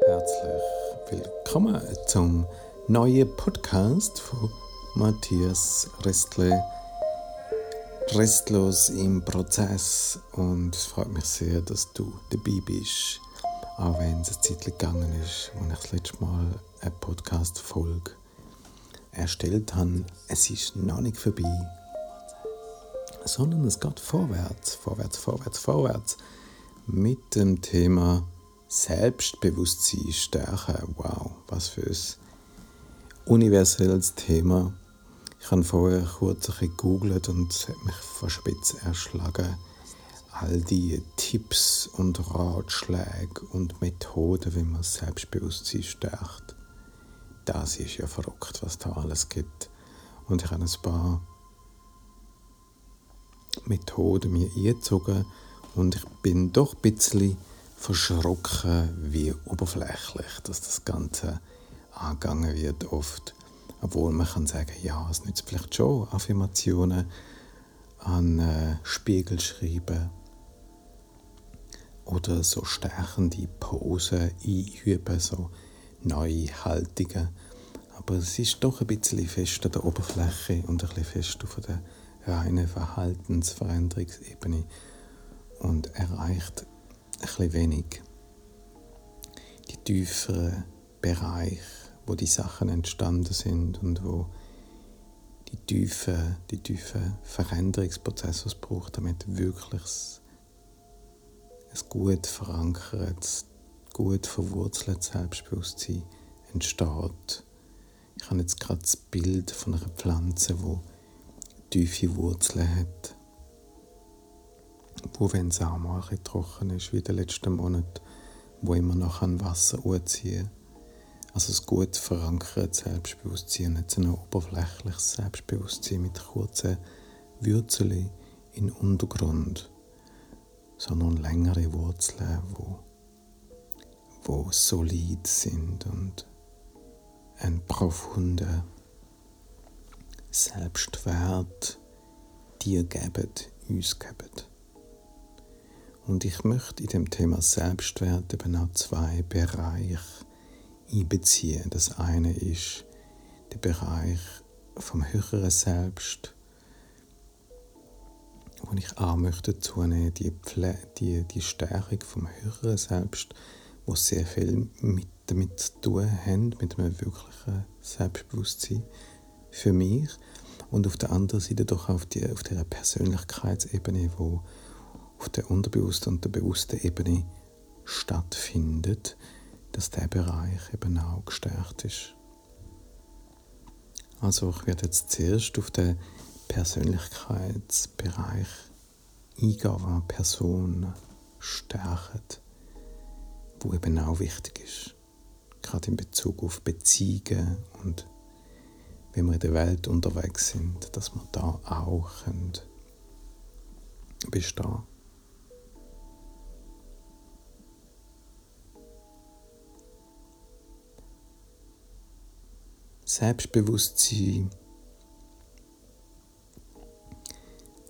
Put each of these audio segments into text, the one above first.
Herzlich willkommen zum neuen Podcast von Matthias Restle. Restlos im Prozess und es freut mich sehr, dass du dabei bist, auch wenn es eine Zeit gegangen ist, als ich das letzte Mal eine Podcast-Folge erstellt habe. Es ist noch nicht vorbei, sondern es geht vorwärts, vorwärts, vorwärts, vorwärts mit dem Thema Selbstbewusstsein stärken. Wow, was für ein universelles Thema. Ich habe vorher kurz ein gegoogelt und es hat mich von Spitz erschlagen. All die Tipps und Ratschläge und Methoden, wie man Selbstbewusstsein stärkt. Das ist ja verrückt, was da alles gibt. Und ich habe ein paar Methoden mir eingezogen und ich bin doch ein bisschen verschrocken, wie oberflächlich dass das Ganze angegangen wird oft. Obwohl man kann sagen, ja, es nützt vielleicht schon Affirmationen an äh, Spiegel schreiben oder so stärkende Posen einüben, so neue Haltungen. Aber es ist doch ein bisschen fest an der Oberfläche und ein bisschen fest auf der reinen Verhaltensveränderungsebene und erreicht bisschen wenig die tieferen Bereiche, wo die Sachen entstanden sind und wo die tiefen, die tiefen Veränderungsprozesse es braucht, damit wirklich ein gut verankertes, gut verwurzeltes Selbstbewusstsein entsteht. Ich habe jetzt gerade das Bild von einer Pflanze, die tiefe Wurzeln hat wo wenn es auch mal ein trocken ist, wie der letzte Monat, wo immer noch an Wasser anziehen Also ein gut verankertes Selbstbewusstsein, nicht so ein oberflächliches Selbstbewusstsein mit kurzen Wurzeln in Untergrund, sondern längere Wurzeln, wo, wo solid sind und ein profunder Selbstwert dir geben, uns geben. Und ich möchte in dem Thema Selbstwert eben auch zwei Bereiche einbeziehen. Das eine ist der Bereich vom höheren Selbst, wo ich auch möchte zunehmen, die, die, die Stärkung vom höheren Selbst, wo sehr viel mit, damit zu tun hat, mit einem wirklichen Selbstbewusstsein für mich. Und auf der anderen Seite doch auf, die, auf der Persönlichkeitsebene, wo auf der unterbewussten und der bewussten Ebene stattfindet, dass der Bereich eben auch gestärkt ist. Also ich werde jetzt zuerst auf den Persönlichkeitsbereich eingehen, was Personen stärken, wo eben auch wichtig ist, gerade in Bezug auf Beziehungen und wenn wir in der Welt unterwegs sind, dass wir da auch bestehen Selbstbewusstsein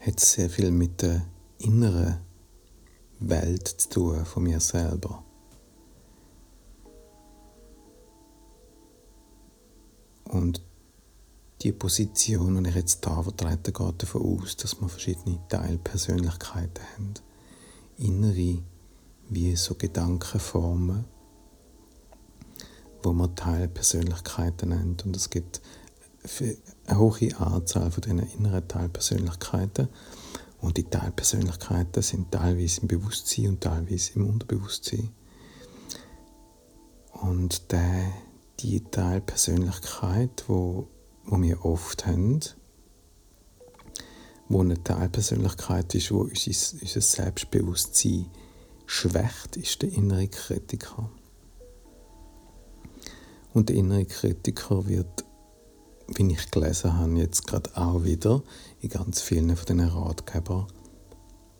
hat sehr viel mit der inneren Welt zu tun von mir selber. Und die Position, die ich jetzt hier vertrete, geht davon aus, dass wir verschiedene Teilpersönlichkeiten haben. Innere, wie so Gedankenformen, wo man Teilpersönlichkeiten nennt. Und es gibt eine hohe Anzahl von diesen inneren Teilpersönlichkeiten. Und die Teilpersönlichkeiten sind teilweise im Bewusstsein und teilweise im Unterbewusstsein. Und der, die Teilpersönlichkeit, wo, wo wir oft haben, wo eine Teilpersönlichkeit ist, wo unser, unser Selbstbewusstsein schwächt, ist der innere Kritiker. Und der innere Kritiker wird, wie ich gelesen habe, jetzt gerade auch wieder in ganz vielen von diesen Ratgebern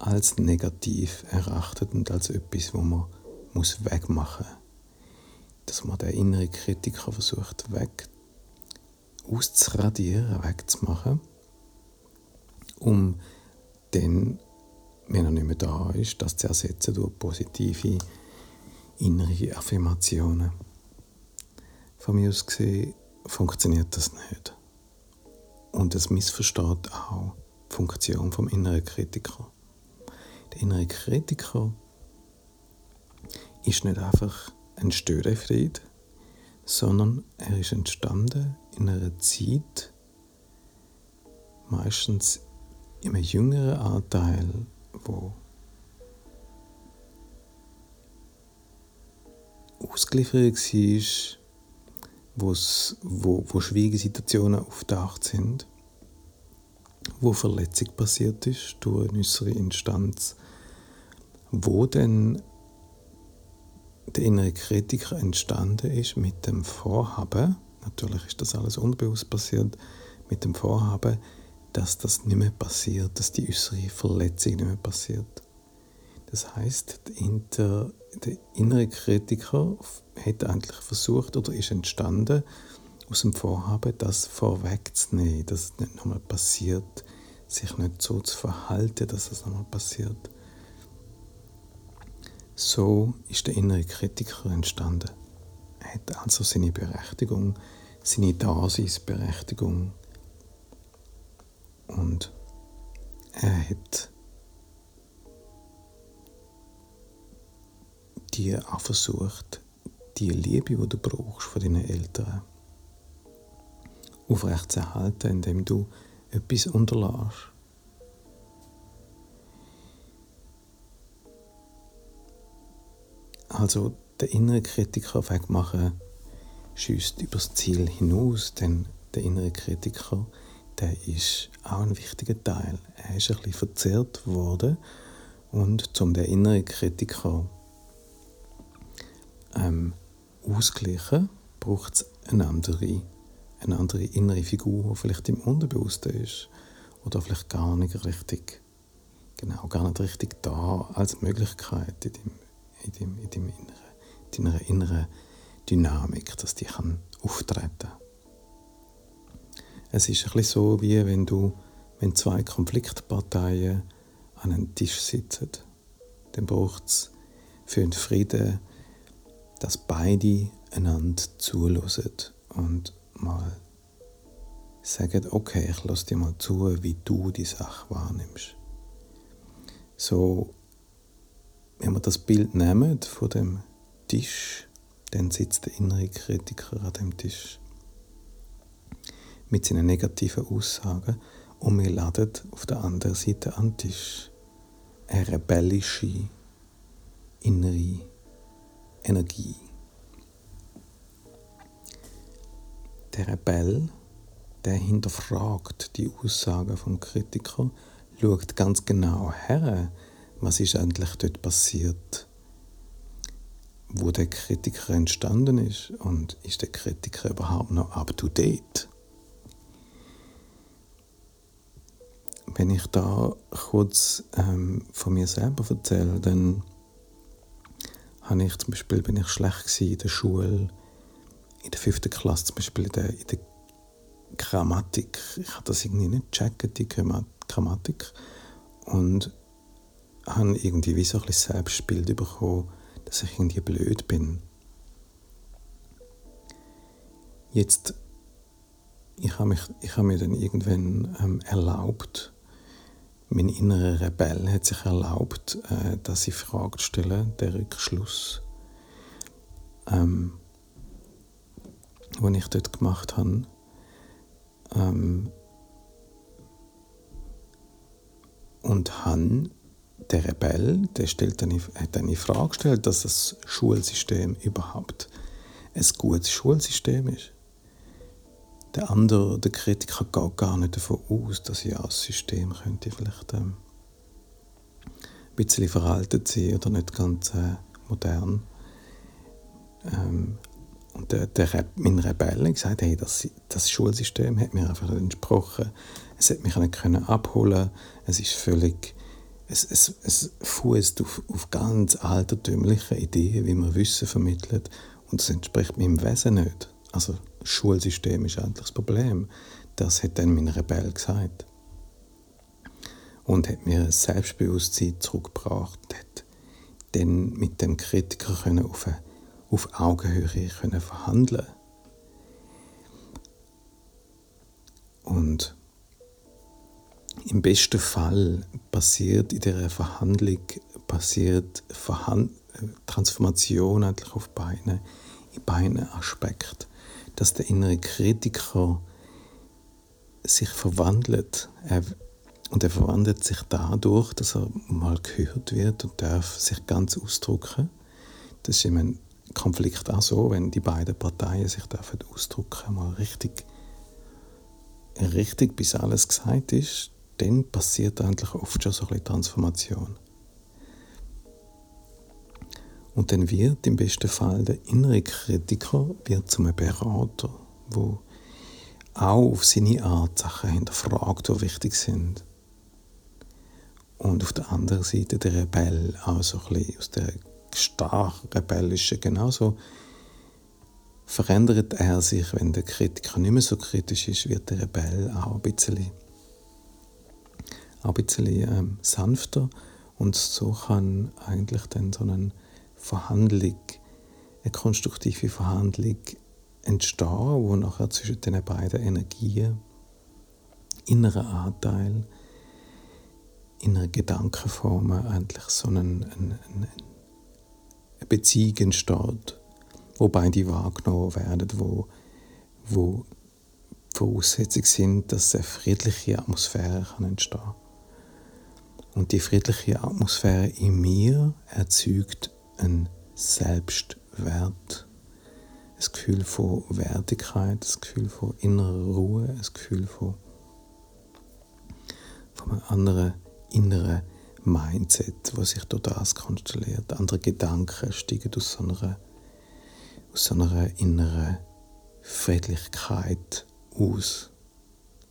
als negativ erachtet und als etwas, wo man muss wegmachen muss. Dass man den inneren Kritiker versucht weg auszuradieren, wegzumachen, um dann, wenn er nicht mehr da ist, das zu ersetzen durch positive innere Affirmationen. Von mir aus gesehen funktioniert das nicht. Und es missversteht auch die Funktion vom inneren Kritiker. Der innere Kritiker ist nicht einfach ein Störenfried, sondern er ist entstanden in einer Zeit, meistens im jüngeren Anteil, wo ausgeliefert war, wo, wo schwierige Situationen auftaucht sind, wo Verletzung passiert ist durch eine äußere Instanz, wo dann der innere Kritiker entstanden ist mit dem Vorhaben, natürlich ist das alles unbewusst passiert, mit dem Vorhaben, dass das nicht mehr passiert, dass die äußere Verletzung nicht mehr passiert. Das heißt, der, der innere Kritiker hat eigentlich versucht oder ist entstanden aus dem Vorhaben, das vorwegzunehmen, dass es nicht nochmal passiert, sich nicht so zu verhalten, dass es nochmal passiert. So ist der innere Kritiker entstanden. Er hat also seine Berechtigung, seine Daseinsberechtigung und er hat dir auch versucht, die Liebe, die du brauchst von deinen Eltern, aufrechtzuerhalten, indem du etwas unterlässt. Also der innere Kritiker wegmachen schießt übers Ziel hinaus, denn der innere Kritiker, der ist auch ein wichtiger Teil. Er ist ein bisschen verzerrt worden und zum der innere Kritiker ähm, ausgleichen, braucht es eine andere, eine andere innere Figur, die vielleicht im Unterbewussten ist oder vielleicht gar nicht richtig, genau, gar nicht richtig da als Möglichkeit in dem in, dem, in, dem inneren, deiner inneren Dynamik, dass die kann auftreten. Es ist ein bisschen so, wie wenn du, wenn zwei Konfliktparteien an einem Tisch sitzen, dann braucht es für den Frieden, dass beide einander zulassen und mal sagen, okay, ich lasse dir mal zu, wie du die Sache wahrnimmst. So wenn wir das Bild nehmen von dem Tisch, dann sitzt der innere Kritiker an dem Tisch mit seinen negativen Aussagen und wir laden auf der anderen Seite an den Tisch eine rebellische innere Energie. Der Rebell, der hinterfragt die Aussagen vom Kritiker, schaut ganz genau her, was ist eigentlich dort passiert, wo der Kritiker entstanden ist und ist der Kritiker überhaupt noch up to date? Wenn ich da kurz ähm, von mir selber erzähle, dann habe ich zum Beispiel, bin ich schlecht in der Schule, in der fünften Klasse zum Beispiel in der, in der Grammatik. Ich habe das irgendwie nicht gecheckt, die Grammatik. Und habe irgendwie wie so ein bisschen Selbstbild bekommen, dass ich irgendwie blöd bin. Jetzt, ich habe, mich, ich habe mir dann irgendwann ähm, erlaubt, mein innerer Rebell hat sich erlaubt, äh, dass ich Fragen stelle, der Rückschluss, ähm, den ich dort gemacht habe. Ähm, und habe der Rebell der stellt eine, hat eine Frage gestellt, dass das Schulsystem überhaupt ein gutes Schulsystem ist. Der andere, der Kritiker, geht gar nicht davon aus, dass ja das System könnte vielleicht ähm, ein bisschen veraltet sein oder nicht ganz äh, modern. Ähm, und der, der, mein Rebell hat gesagt, hey, das, das Schulsystem hat mir einfach nicht entsprochen. Es hat mich nicht können abholen. Es ist völlig es, es, es fußt auf, auf ganz altertümliche Ideen, wie man Wissen vermittelt. Und das entspricht meinem Wesen nicht. Also das Schulsystem ist eigentlich das Problem. Das hat dann mein Rebell gesagt. Und hat mir ein Selbstbewusstsein zurückgebracht. Hat dann mit dem Kritiker können auf, auf Augenhöhe können verhandeln Und im besten Fall passiert in dieser Verhandlung passiert Verhand Transformation eigentlich auf beiden, in beiden Aspekten. Dass der innere Kritiker sich verwandelt. Er, und er verwandelt sich dadurch, dass er mal gehört wird und darf sich ganz ausdrücken. Das ist im Konflikt auch so, wenn die beiden Parteien sich dürfen ausdrücken, mal richtig, richtig bis alles gesagt ist, dann passiert eigentlich oft schon so ein Transformation. Und dann wird im besten Fall der innere Kritiker wird zum Berater, wo auch auf seine Art Sachen hinterfragt, die wichtig sind. Und auf der anderen Seite der Rebell, auch so ein bisschen aus der stark rebellischen, genauso verändert er sich, wenn der Kritiker nicht mehr so kritisch ist, wird der Rebell auch ein bisschen, auch ein bisschen ähm, sanfter und so kann eigentlich dann so ein Verhandlung, eine konstruktive Verhandlung entstehen, wo nachher zwischen den beiden Energien, innerer Anteil, innere Gedankenformen eigentlich so eine, eine, eine Beziehung entsteht, wo beide wahrgenommen werden, wo, wo Voraussetzungen sind, dass eine friedliche Atmosphäre kann entstehen. Und die friedliche Atmosphäre in mir erzeugt ein Selbstwert, ein Gefühl von Wertigkeit, ein Gefühl von innerer Ruhe, ein Gefühl von, von einem anderen inneren Mindset, was sich durch das konstelliert. Andere Gedanken steigen aus so einer, aus so einer inneren Friedlichkeit aus.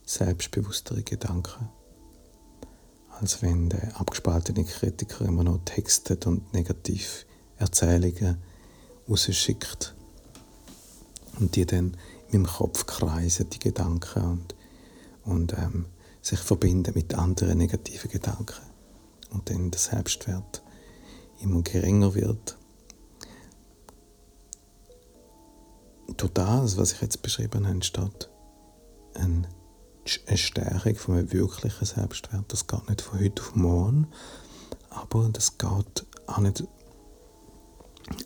Selbstbewusstere Gedanken als wenn der abgespaltene Kritiker immer noch textet und negativ Erzählungen rausschickt und die dann in meinem Kopf kreisen, die Gedanken und, und ähm, sich verbinden mit anderen negativen Gedanken und dann der Selbstwert immer geringer wird. Durch das, was ich jetzt beschrieben habe, entsteht ein eine Stärkung von einem wirklichen Selbstwert. Das geht nicht von heute auf morgen, aber das geht auch nicht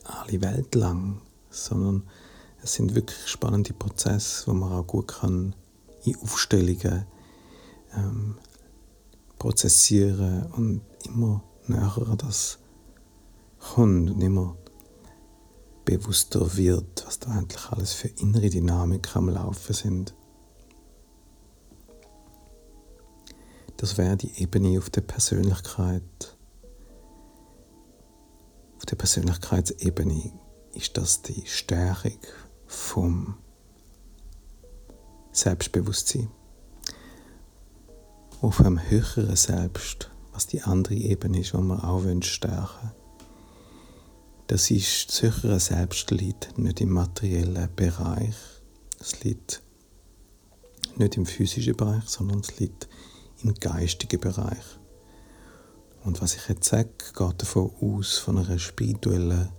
alle Welt lang, sondern es sind wirklich spannende Prozesse, wo man auch gut kann in Aufstellungen ähm, prozessieren und immer näher an das kommt und immer bewusster wird, was da eigentlich alles für innere Dynamik am Laufen sind. Das wäre die Ebene auf der Persönlichkeit. Auf der Persönlichkeitsebene ist das die Stärkung vom Selbstbewusstsein. Auf einem höheren Selbst, was die andere Ebene ist, die wir auch stärken Das ist, das höhere Selbst liegt nicht im materiellen Bereich, es liegt nicht im physischen Bereich, sondern es liegt im geistigen Bereich. Und was ich jetzt sage, geht davon aus, von einer spirituellen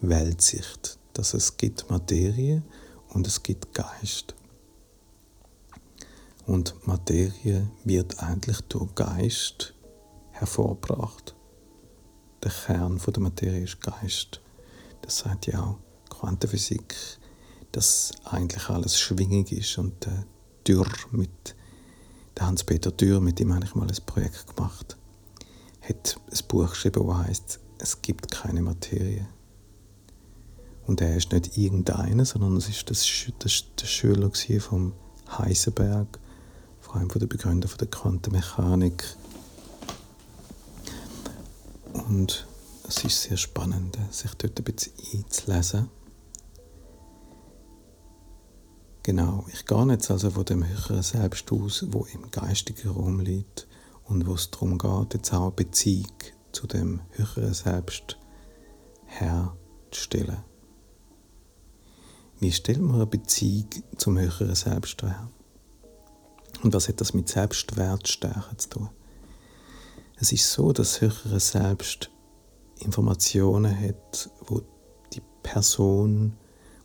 Weltsicht, dass es gibt Materie und es gibt Geist. Und Materie wird eigentlich durch Geist hervorgebracht. Der Kern der Materie ist Geist. Das sagt ja auch Quantenphysik, dass eigentlich alles schwingig ist und der Dürr mit der Hans-Peter Dürr, mit dem habe ich mal ein Projekt gemacht, hat ein Buch geschrieben, das heißt Es gibt keine Materie. Und er ist nicht irgendeiner, sondern es ist das, das, der Schüler von Heisenberg, vor allem von der Begründer der Quantenmechanik. Und es ist sehr spannend, sich dort ein bisschen einzulesen. Genau, ich gehe jetzt also von dem höheren Selbst aus, wo im geistigen Raum liegt und wo es darum geht, jetzt auch eine Beziehung zu dem höheren Selbst herzustellen. Wie stellt man eine Beziehung zum höheren Selbst her? Und was hat das mit Selbstwertstärke zu tun? Es ist so, dass das höhere Selbst Informationen hat, wo die Person,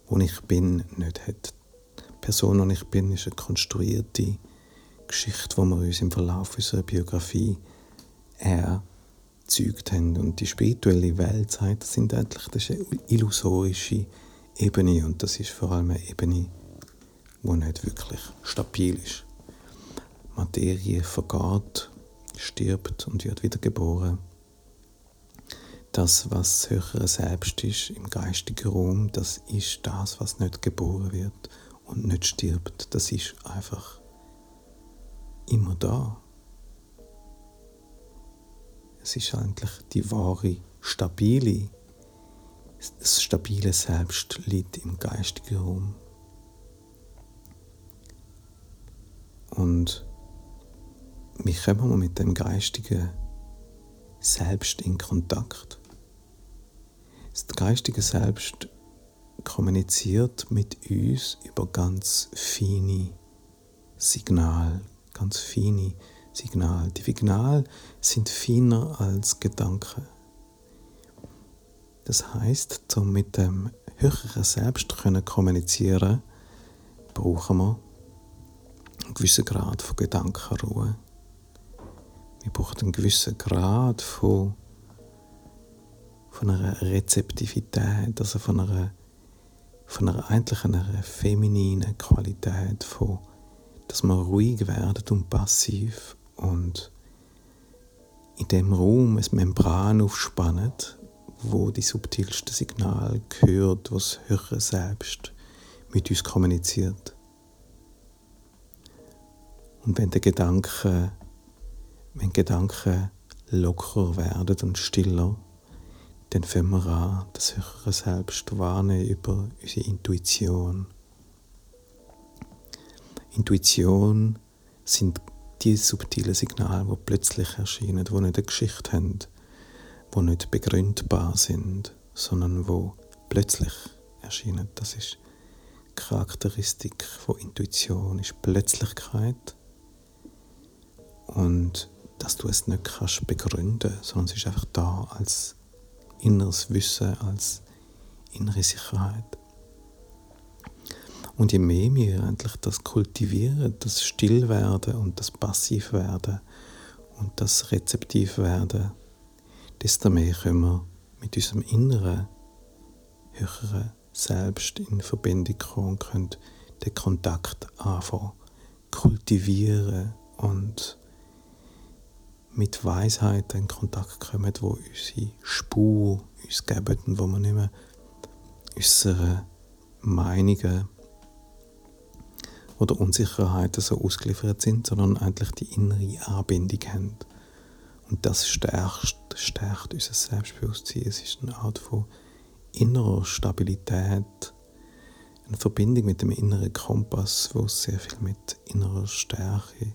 wo ich bin, nicht hat. Die Person, die ich bin, ist eine konstruierte Geschichte, die wir uns im Verlauf unserer Biografie erzeugt haben. Und die spirituelle Welt sagt, das sind eigentlich ist eine illusorische Ebene und das ist vor allem eine Ebene, die nicht wirklich stabil ist. Materie vergeht, stirbt und wird wiedergeboren. Das, was höhere Selbst ist im geistigen Raum, das ist das, was nicht geboren wird und nicht stirbt. Das ist einfach immer da. Es ist eigentlich die wahre, stabile, das stabile Selbst liegt im geistigen Raum. Und wie kommen wir mit dem geistigen Selbst in Kontakt? Das geistige Selbst kommuniziert mit uns über ganz feine Signale, ganz feine Signale. Die Signale sind feiner als Gedanken. Das heißt, um mit dem höheren Selbst zu kommunizieren, brauchen wir einen gewissen Grad von Gedankenruhe. Wir brauchen einen gewissen Grad von, von einer Rezeptivität, also von einer, von einer eigentlich einer femininen Qualität, von, dass wir ruhig werden und passiv und in dem Raum ein Membran aufspannt, wo die subtilsten Signale gehört, was das höhere Selbst mit uns kommuniziert. Und wenn der Gedanke wenn Gedanken locker werden und stiller, dann fangen wir an, das höhere Selbst wahrnehmen über unsere Intuition. Intuition sind die subtilen Signale, die plötzlich erscheinen, die nicht eine Geschichte haben, die nicht begründbar sind, sondern wo plötzlich erscheinen. Das ist die Charakteristik von Intuition, ist Plötzlichkeit und dass du es nicht kannst begründen, sondern es ist einfach da als inneres Wissen, als innere Sicherheit. Und je mehr wir endlich das kultivieren, das Stillwerden und das Passivwerden und das Rezeptivwerden, desto mehr können wir mit unserem inneren, höheren Selbst in Verbindung kommen und können den Kontakt anfangen, kultivieren und mit Weisheit in Kontakt kommen, wo unsere Spur uns geben und wo wir nicht mehr unsere Meinungen oder Unsicherheiten so ausgeliefert sind, sondern eigentlich die innere Anbindung haben. Und das stärkt, stärkt unser Selbstbewusstsein. Es ist eine Art von innerer Stabilität, eine Verbindung mit dem inneren Kompass, wo sehr viel mit innerer Stärke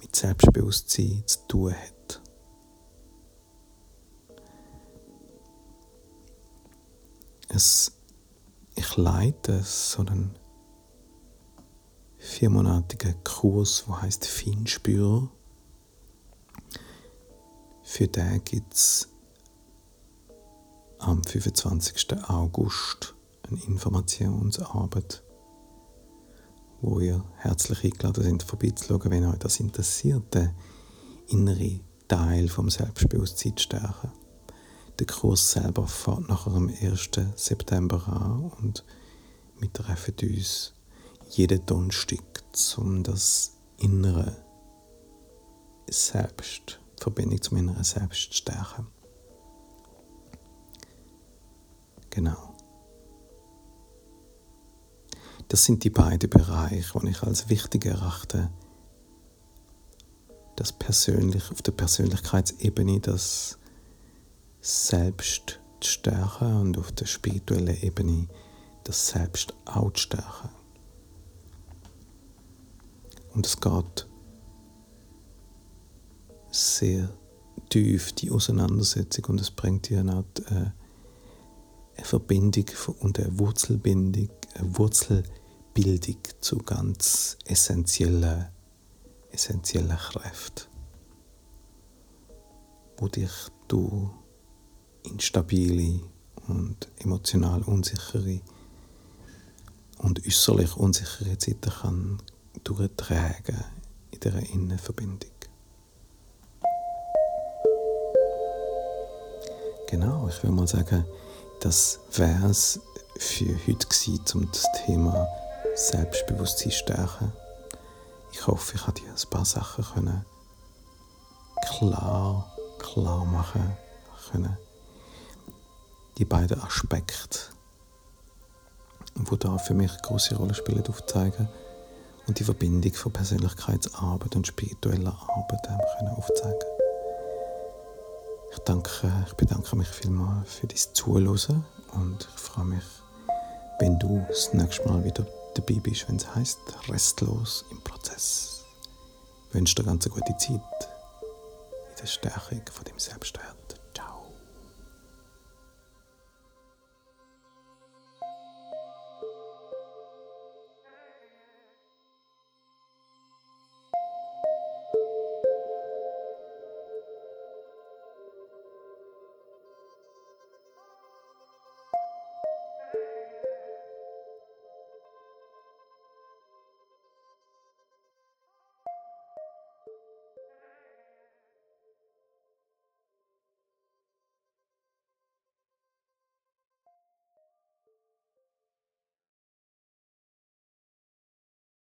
mit Selbstbewusstsein zu tun hat. Es, ich leite so einen viermonatigen Kurs, der heißt Feinspür. Für den gibt es am 25. August eine Informationsarbeit wo ihr herzlich eingeladen sind, vorbeizuschauen, wenn euch das interessiert, den inneren Teil vom Selbstbewusstsein zu stärken. Der Kurs selber fährt nachher am 1. September an und wir treffen uns jeden Donnerstag, um das innere Selbst, Verbindung zum inneren Selbst stärken. Genau. Das sind die beiden Bereiche, die ich als wichtig erachte. Das persönlich, auf der Persönlichkeitsebene das Selbst zu stärken und auf der spirituellen Ebene das Selbst auch zu stärken. Und es geht sehr tief, die Auseinandersetzung, und es dir dir auch äh, eine Verbindung und eine Wurzelbindung, eine Wurzel Bildung zu ganz essentiellen, essentiellen Kräften, wo dich du instabile und emotional unsichere und äußerlich unsichere Zeiten kann durchtragen in dieser Innenverbindung. Genau, ich will mal sagen, das wäre es für heute gewesen, um das Thema Selbstbewusstsein stärken. Ich hoffe, ich konnte dir ein paar Sachen können klar, klar machen können. Die beiden Aspekte, die da für mich eine große Rolle spielen, aufzeigen und die Verbindung von Persönlichkeitsarbeit und spiritueller Arbeit können aufzeigen. Ich, danke, ich bedanke mich vielmals für dein Zuhören und ich freue mich, wenn du das nächste Mal wieder dabei bist, wenn es heißt Restlos im Prozess. Ich wünsche dir ganz eine gute Zeit in der Stärkung von dem Selbstwert.